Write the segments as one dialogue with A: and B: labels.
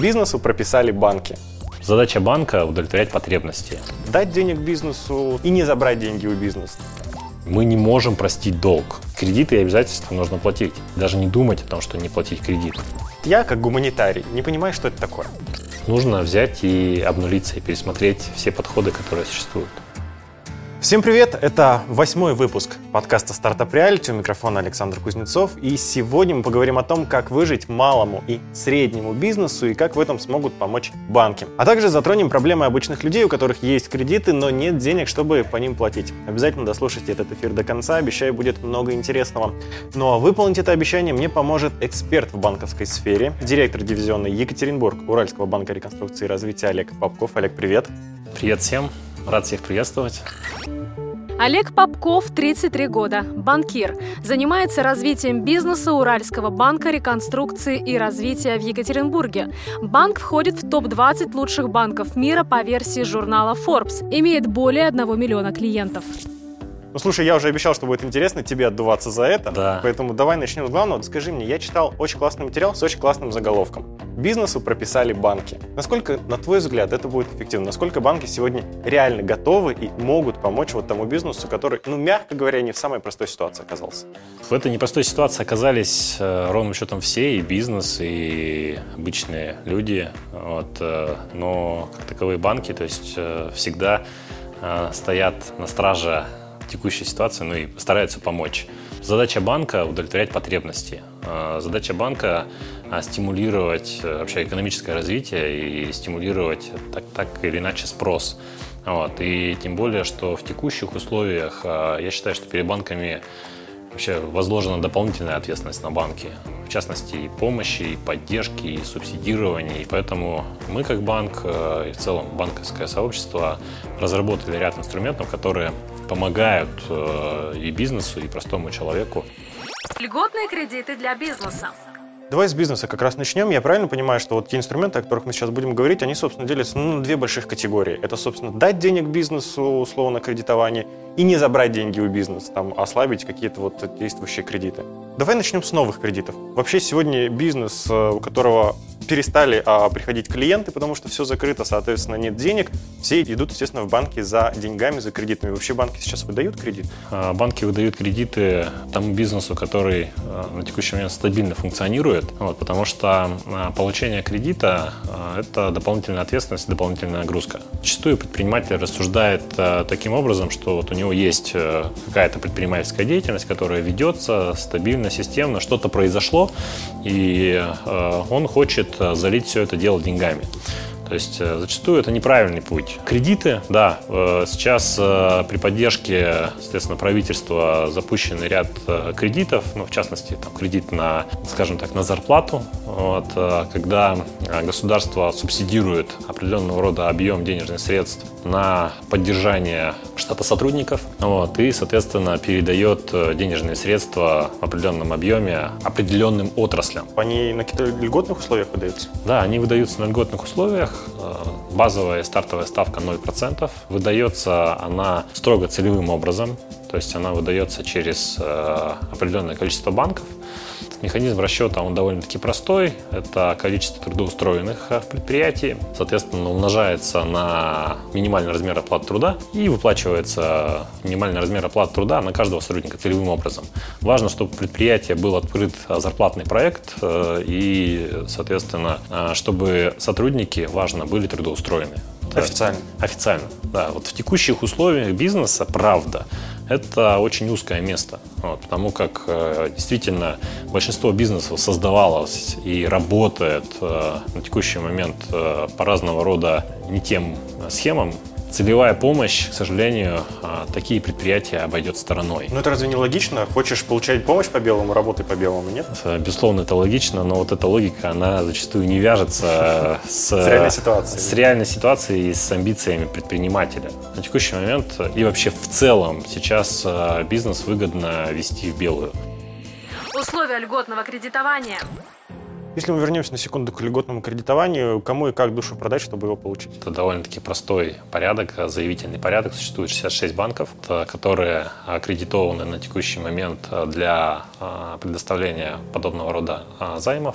A: Бизнесу прописали банки.
B: Задача банка – удовлетворять потребности.
A: Дать денег бизнесу и не забрать деньги у бизнеса.
B: Мы не можем простить долг. Кредиты и обязательства нужно платить. Даже не думать о том, что не платить кредит.
A: Я, как гуманитарий, не понимаю, что это такое.
B: Нужно взять и обнулиться, и пересмотреть все подходы, которые существуют.
A: Всем привет! Это восьмой выпуск подкаста «Стартап Реалити». У микрофона Александр Кузнецов. И сегодня мы поговорим о том, как выжить малому и среднему бизнесу и как в этом смогут помочь банки. А также затронем проблемы обычных людей, у которых есть кредиты, но нет денег, чтобы по ним платить. Обязательно дослушайте этот эфир до конца, обещаю, будет много интересного. Ну а выполнить это обещание мне поможет эксперт в банковской сфере, директор дивизиона Екатеринбург Уральского банка реконструкции и развития Олег Попков. Олег, привет!
B: Привет всем! Рад всех приветствовать.
C: Олег Попков, 33 года, банкир. Занимается развитием бизнеса Уральского банка реконструкции и развития в Екатеринбурге. Банк входит в топ-20 лучших банков мира по версии журнала Forbes. Имеет более 1 миллиона клиентов.
A: Ну, слушай, я уже обещал, что будет интересно тебе отдуваться за это.
B: Да.
A: Поэтому давай начнем с главного. Скажи мне, я читал очень классный материал с очень классным заголовком. Бизнесу прописали банки. Насколько, на твой взгляд, это будет эффективно? Насколько банки сегодня реально готовы и могут помочь вот тому бизнесу, который, ну, мягко говоря, не в самой простой ситуации оказался?
B: В этой непростой ситуации оказались э, ровным счетом все, и бизнес, и обычные люди. Вот, э, но как таковые банки, то есть э, всегда э, стоят на страже текущей ситуации, ну и стараются помочь. Задача банка – удовлетворять потребности. А, задача банка – стимулировать э, вообще экономическое развитие и стимулировать так, так или иначе спрос. Вот. И тем более, что в текущих условиях а, я считаю, что перед банками вообще возложена дополнительная ответственность на банки, в частности и помощи, и поддержки, и субсидирования. И поэтому мы как банк э, и в целом банковское сообщество разработали ряд инструментов, которые помогают э, и бизнесу, и простому человеку.
C: Льготные кредиты для бизнеса.
A: Давай с бизнеса как раз начнем. Я правильно понимаю, что вот те инструменты, о которых мы сейчас будем говорить, они, собственно, делятся на две больших категории. Это, собственно, дать денег бизнесу, условно, кредитование, и не забрать деньги у бизнеса, там, ослабить какие-то вот действующие кредиты. Давай начнем с новых кредитов. Вообще сегодня бизнес, э, у которого перестали а, приходить клиенты, потому что все закрыто, соответственно, нет денег. Все идут, естественно, в банки за деньгами, за кредитами. Вообще банки сейчас выдают кредит?
B: А, банки выдают кредиты тому бизнесу, который а, на текущий момент стабильно функционирует, вот, потому что а, получение кредита – это дополнительная ответственность, дополнительная нагрузка. Зачастую предприниматель рассуждает таким образом, что вот у него есть э, какая-то предпринимательская деятельность, которая ведется стабильно, системно, что-то произошло, и он хочет залить все это дело деньгами. То есть э, зачастую это неправильный путь. Кредиты, да, э, сейчас при поддержке, соответственно, правительства запущен ряд кредитов, ну, в частности, там, кредит на, скажем так, на зарплату, вот, когда государство субсидирует определенного рода объем денежных средств на поддержание штата сотрудников, вот, и, соответственно, передает денежные средства в определенном объеме определенным отраслям.
A: Они на каких-то льготных условиях выдаются?
B: Да, они выдаются на льготных условиях. Э, базовая стартовая ставка 0%. Выдается она строго целевым образом, то есть она выдается через э, определенное количество банков. Механизм расчета, он довольно-таки простой. Это количество трудоустроенных э, в предприятии. Соответственно, умножается на минимальный размер оплаты труда и выплачивается минимальный размер оплаты труда на каждого сотрудника целевым образом. Важно, чтобы предприятие был открыт зарплатный проект э, и, соответственно, э, чтобы сотрудники, важно, были трудоустроены.
A: Официально.
B: Официально, да. Вот в текущих условиях бизнеса, правда, это очень узкое место, вот, потому как э, действительно большинство бизнесов создавалось и работает э, на текущий момент э, по разного рода не тем схемам, целевая помощь, к сожалению, а, такие предприятия обойдет стороной.
A: Ну это разве не логично? Хочешь получать помощь по белому, работай по белому, нет?
B: Безусловно, это логично, но вот эта логика, она зачастую не вяжется с,
A: с реальной ситуацией.
B: С реальной ситуацией и с амбициями предпринимателя. На текущий момент и вообще в целом сейчас бизнес выгодно вести в белую.
C: Условия льготного кредитования.
A: Если мы вернемся на секунду к льготному кредитованию, кому и как душу продать, чтобы его получить?
B: Это довольно-таки простой порядок, заявительный порядок. Существует 66 банков, которые аккредитованы на текущий момент для предоставления подобного рода займов.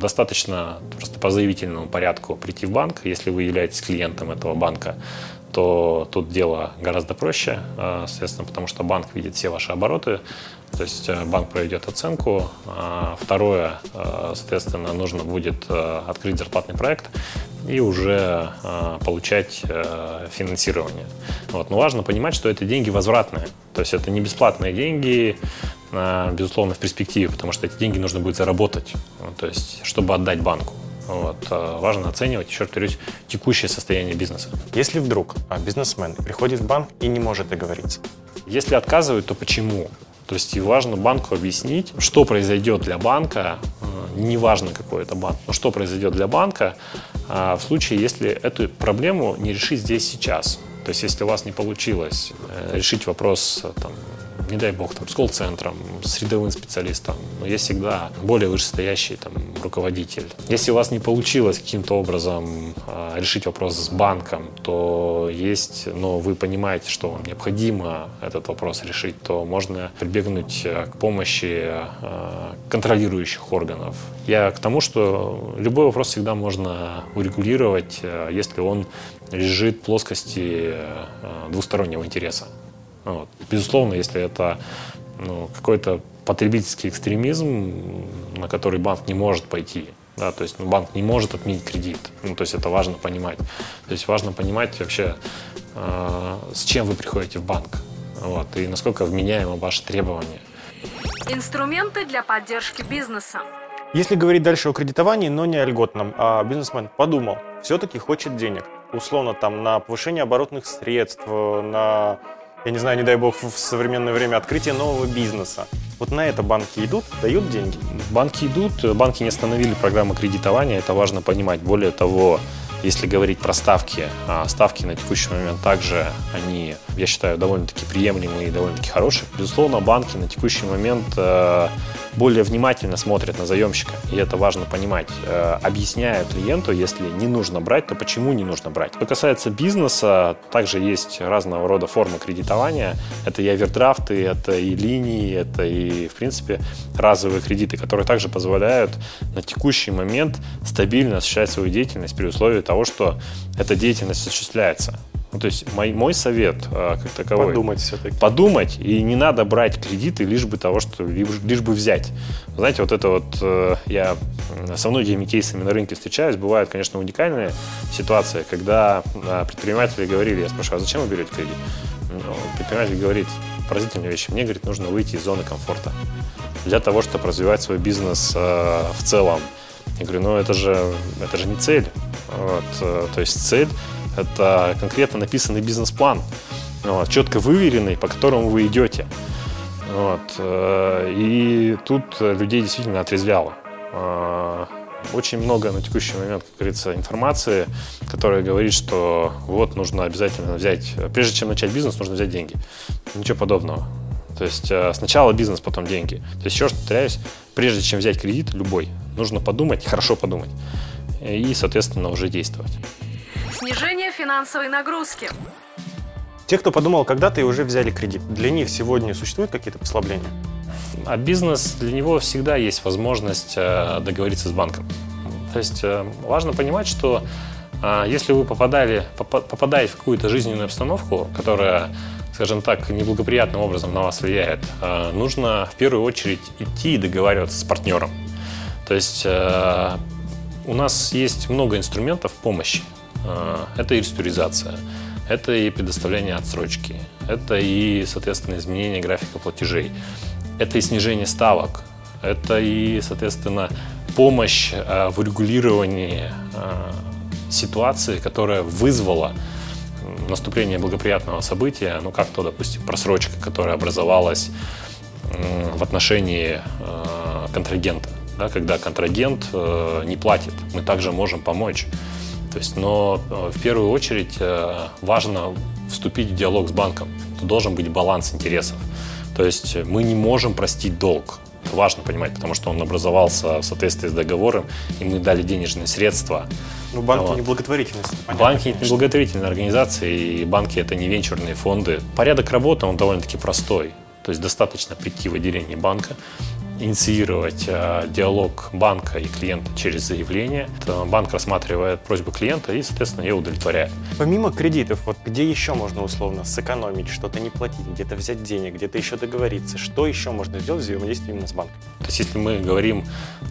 B: Достаточно просто по заявительному порядку прийти в банк, если вы являетесь клиентом этого банка, то тут дело гораздо проще, а, соответственно, потому что банк видит все ваши обороты, то есть э, банк проведет оценку. А, второе, э, соответственно, нужно будет э, открыть зарплатный проект и уже получать финансирование. Вот. Но важно понимать, что это деньги возвратные. То есть это не бесплатные деньги, безусловно, в перспективе, потому что эти деньги нужно будет заработать, то есть чтобы отдать банку. Вот. Важно оценивать, еще раз повторюсь, текущее состояние бизнеса.
A: Если вдруг бизнесмен приходит в банк и не может договориться?
B: Если отказывают, то почему? То есть и важно банку объяснить, что произойдет для банка, э, неважно какой это банк, но что произойдет для банка а, в случае, если эту проблему не решить здесь сейчас. То есть если у вас не получилось э, решить вопрос там, не дай бог, там, с колл-центром, с рядовым специалистом, но есть всегда более вышестоящий там, руководитель. Если у вас не получилось каким-то образом э, решить вопрос с банком, то есть, но вы понимаете, что вам необходимо этот вопрос решить, то можно прибегнуть э, к помощи э, контролирующих органов. Я к тому, что любой вопрос всегда можно урегулировать, э, если он лежит в плоскости э, двустороннего интереса. Вот. Безусловно, если это ну, какой-то потребительский экстремизм, на который банк не может пойти, да, то есть ну, банк не может отменить кредит. Ну, то есть это важно понимать. То есть важно понимать вообще, э, с чем вы приходите в банк. Вот, и насколько вменяемо ваши требования.
C: Инструменты для поддержки бизнеса.
A: Если говорить дальше о кредитовании, но не о льготном, а бизнесмен подумал, все-таки хочет денег. Условно там на повышение оборотных средств, на я не знаю, не дай бог, в современное время открытие нового бизнеса. Вот на это банки идут, дают деньги?
B: Банки идут, банки не остановили программу кредитования, это важно понимать. Более того, если говорить про ставки, а ставки на текущий момент также, они, я считаю, довольно-таки приемлемые и довольно-таки хорошие. Безусловно, банки на текущий момент э, более внимательно смотрят на заемщика, и это важно понимать, э, объясняя клиенту, если не нужно брать, то почему не нужно брать. Что касается бизнеса, также есть разного рода формы кредитования. Это и овердрафты, это и линии, это и, в принципе, разовые кредиты, которые также позволяют на текущий момент стабильно осуществлять свою деятельность при условии того, того, что эта деятельность осуществляется. Ну, то есть мой, мой совет э, как таковой.
A: Подумать все-таки.
B: Подумать, и не надо брать кредиты лишь бы того, что лишь, лишь бы взять. Знаете, вот это вот э, я со многими кейсами на рынке встречаюсь. Бывают, конечно, уникальные ситуации, когда э, предприниматели говорили, я спрашиваю, а зачем вы берете кредит? Ну, предприниматель говорит, поразительные вещи. Мне, говорит, нужно выйти из зоны комфорта для того, чтобы развивать свой бизнес э, в целом. Я говорю, ну это же, это же не цель. Вот, э, то есть цель – это конкретно написанный бизнес-план, вот, четко выверенный, по которому вы идете. Вот, э, и тут людей действительно отрезвляло. Э, очень много на текущий момент, как говорится, информации, которая говорит, что вот нужно обязательно взять, прежде чем начать бизнес, нужно взять деньги. Ничего подобного. То есть сначала бизнес, потом деньги. То есть еще раз повторяюсь, прежде чем взять кредит, любой, нужно подумать, хорошо подумать и, соответственно, уже действовать.
C: Снижение финансовой нагрузки.
A: Те, кто подумал когда-то и уже взяли кредит, для них сегодня существуют какие-то послабления?
B: А бизнес, для него всегда есть возможность э, договориться с банком. То есть э, важно понимать, что э, если вы попадали, попадаете в какую-то жизненную обстановку, которая скажем так, неблагоприятным образом на вас влияет, нужно в первую очередь идти и договариваться с партнером. То есть у нас есть много инструментов помощи. А, это и реструктуризация, это и предоставление отсрочки, это и, соответственно, изменение графика платежей, это и снижение ставок, это и, соответственно, помощь а, в регулировании а, ситуации, которая вызвала наступление благоприятного события, ну как то, допустим, просрочка, которая образовалась в отношении контрагента да, когда контрагент э, не платит. Мы также можем помочь. То есть, но э, в первую очередь э, важно вступить в диалог с банком. Тут должен быть баланс интересов. То есть мы не можем простить долг. банка важно понимать, потому что он образовался в соответствии с договором, и мы дали денежные средства.
A: Ну, банки вот. не благотворительность.
B: банки конечно. не благотворительные организации, и банки это не венчурные фонды. Порядок работы, он довольно-таки простой. То есть достаточно прийти в отделение банка, инициировать э, диалог банка и клиента через заявление. Это банк рассматривает просьбу клиента и, соответственно, ее удовлетворяет.
A: Помимо кредитов, вот где еще можно условно сэкономить, что-то не платить, где-то взять денег, где-то еще договориться? Что еще можно сделать в взаимодействии именно с банком?
B: То есть, если мы говорим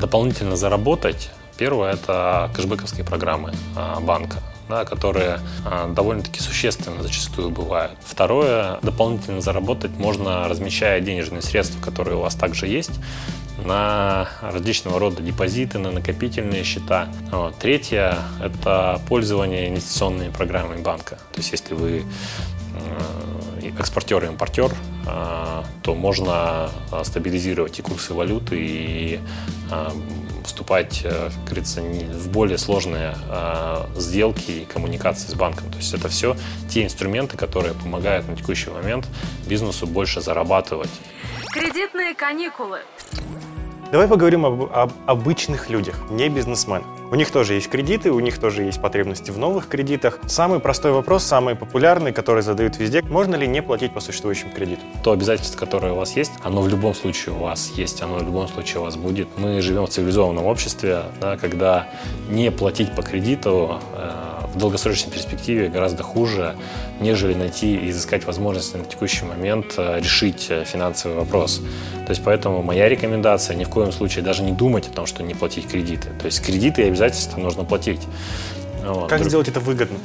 B: дополнительно заработать, первое – это кэшбэковские программы э, банка да, которые а, довольно-таки существенно зачастую бывают. Второе, дополнительно заработать можно, размещая денежные средства, которые у вас также есть, на различного рода депозиты, на накопительные счета. Вот. Третье – это пользование инвестиционными программами банка. То есть если вы экспортер и импортер, а, то можно а, стабилизировать и курсы валюты, и вступать, э, как говорится, в более сложные э, сделки и коммуникации с банком. То есть это все те инструменты, которые помогают на текущий момент бизнесу больше зарабатывать.
C: Кредитные каникулы.
A: Давай поговорим об, об обычных людях, не бизнесменах. У них тоже есть кредиты, у них тоже есть потребности в новых кредитах. Самый простой вопрос, самый популярный, который задают везде, можно ли не платить по существующим кредитам?
B: То обязательство, которое у вас есть, оно в любом случае у вас есть, оно в любом случае у вас будет. Мы живем в цивилизованном обществе, да, когда не платить по кредиту э, в долгосрочной перспективе гораздо хуже, нежели найти и изыскать возможности на текущий момент э, решить э, финансовый вопрос. То есть поэтому моя рекомендация ни в коем случае даже не думать о том, что не платить кредиты. То есть кредиты и обязательства нужно платить.
A: Вот. Как сделать это выгодно?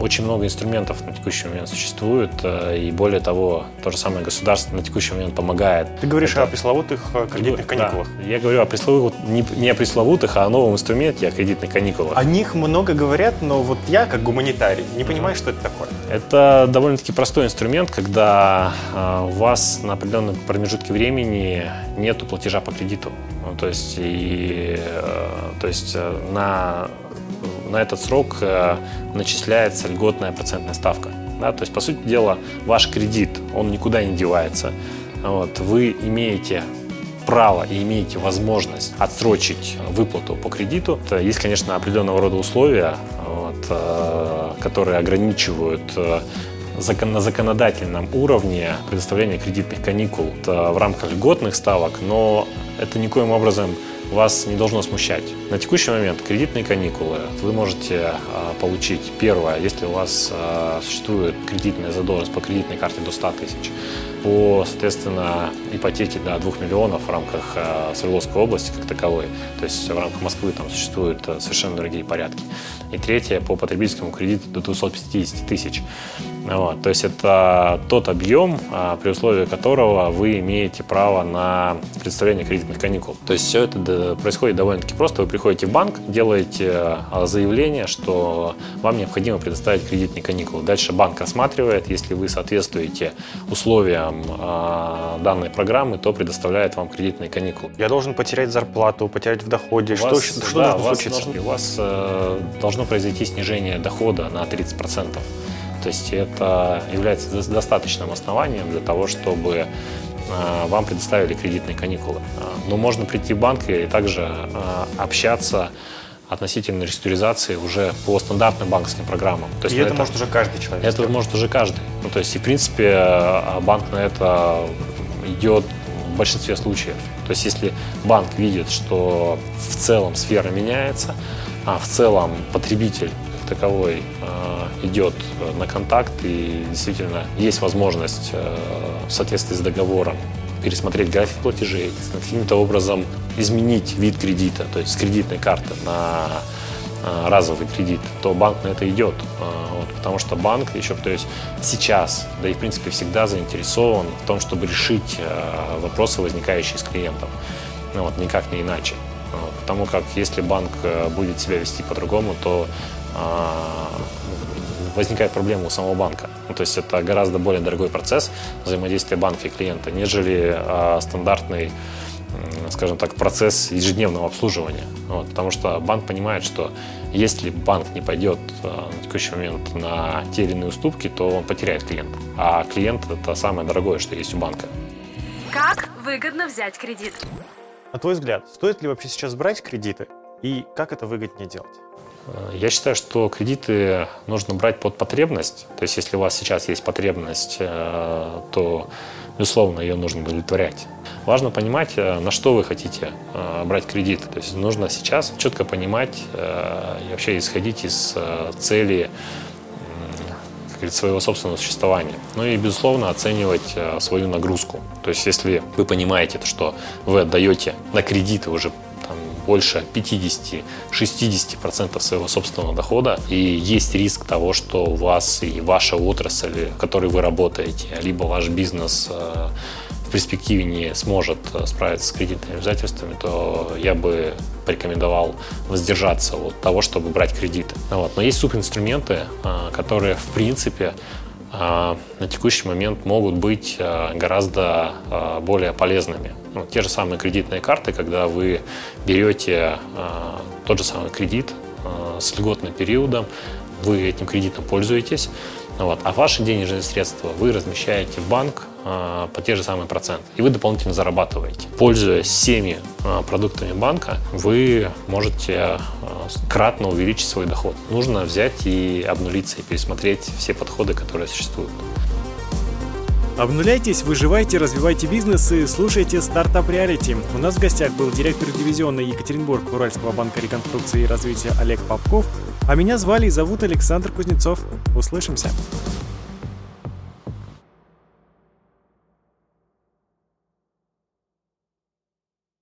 B: Очень много инструментов на текущий момент существует, э, и более того, то же самое государство на текущий момент помогает.
A: Ты говоришь это... о пресловутых э, кредитных каникулах.
B: Да, я говорю о пресловутых, не, не о пресловутых, а о новом инструменте, о кредитных каникулах.
A: О них много говорят, но вот я, как гуманитарий, не понимаю, что это такое.
B: Это довольно-таки простой инструмент, когда э, у вас на определенном промежутке времени нет платежа по кредиту. Ну, то есть, и, то есть на на этот срок э, начисляется льготная процентная ставка. Да? То есть, по сути дела, ваш кредит, он никуда не девается. Вот, вы имеете право и имеете возможность отсрочить выплату по кредиту. Есть, конечно, определенного рода условия, вот, э, которые ограничивают э, на законодательном уровне предоставление кредитных каникул в рамках льготных ставок, но это никоим образом вас не должно смущать. На текущий момент кредитные каникулы вы можете а, получить первое, если у вас а, существует кредитная задолженность по кредитной карте до 100 тысяч, по, соответственно, ипотеке до 2 миллионов в рамках э, Свердловской области как таковой. То есть в рамках Москвы там существуют совершенно другие порядки. И третье, по потребительскому кредиту до 250 тысяч. Вот. То есть это тот объем, а, при условии которого вы имеете право на представление кредитных каникул. То есть все это происходит довольно-таки просто. Вы приходите в банк, делаете заявление, что вам необходимо предоставить кредитные каникулы. Дальше банк рассматривает, если вы соответствуете условиям а, данной программы, то предоставляет вам кредитные каникулы.
A: Я должен потерять зарплату, потерять в доходе. У что, вас, что да, должно случиться?
B: Должен, у вас э, должно произойти снижение дохода на 30%. То есть это является достаточным основанием для того, чтобы а, вам предоставили кредитные каникулы. А, но можно прийти в банк и также а, общаться относительно реструктуризации уже по стандартным банковским программам.
A: То есть и это, это может уже каждый человек.
B: Это
A: сделать.
B: может уже каждый. Ну, то есть, и, в принципе, банк на это идет в большинстве случаев. То есть, если банк видит, что в целом сфера меняется, а в целом потребитель таковой э, идет на контакт и действительно есть возможность э, в соответствии с договором пересмотреть график платежей, каким-то образом изменить вид кредита, то есть с кредитной карты на э, разовый кредит, то банк на это идет. Вот, потому что банк еще, то есть сейчас, да и в принципе всегда заинтересован в том, чтобы решить вопросы, возникающие с клиентом. Ну, вот, никак не иначе. Потому как если банк будет себя вести по-другому, то а, возникает проблема у самого банка. Ну, то есть это гораздо более дорогой процесс взаимодействия банка и клиента, нежели а, стандартный скажем так, процесс ежедневного обслуживания. Вот, потому что банк понимает, что если банк не пойдет а, на текущий момент на те или иные уступки, то он потеряет клиента. А клиент – это самое дорогое, что есть у банка.
C: Как выгодно взять кредит?
A: На твой взгляд, стоит ли вообще сейчас брать кредиты и как это выгоднее делать?
B: Я считаю, что кредиты нужно брать под потребность. То есть, если у вас сейчас есть потребность, э, то, безусловно, ее нужно удовлетворять. Важно понимать, э, на что вы хотите э, брать кредит. То есть, нужно сейчас четко понимать и вообще исходить из цели своего собственного существования. Ну и, безусловно, оценивать свою нагрузку. То есть, если вы понимаете, что вы отдаете на кредиты уже больше 50-60% своего собственного дохода, и есть риск того, что у вас и ваша отрасль, в которой вы работаете, либо ваш бизнес э, в перспективе не сможет э, справиться с кредитными обязательствами, то я бы порекомендовал воздержаться от того, чтобы брать кредиты. Вот. Но есть субинструменты, э, которые, в принципе, на текущий момент могут быть гораздо более полезными. Ну, те же самые кредитные карты, когда вы берете тот же самый кредит с льготным периодом, вы этим кредитом пользуетесь, вот, а ваши денежные средства вы размещаете в банк э, по те же самые проценты, и вы дополнительно зарабатываете. Пользуясь всеми э, продуктами банка, вы можете э, кратно увеличить свой доход. Нужно взять и обнулиться и пересмотреть все подходы, которые существуют.
A: Обнуляйтесь, выживайте, развивайте бизнес и слушайте стартап реалити. У нас в гостях был директор дивизиона Екатеринбург Уральского банка реконструкции и развития Олег Попков, а меня звали и зовут Александр Кузнецов. Услышимся.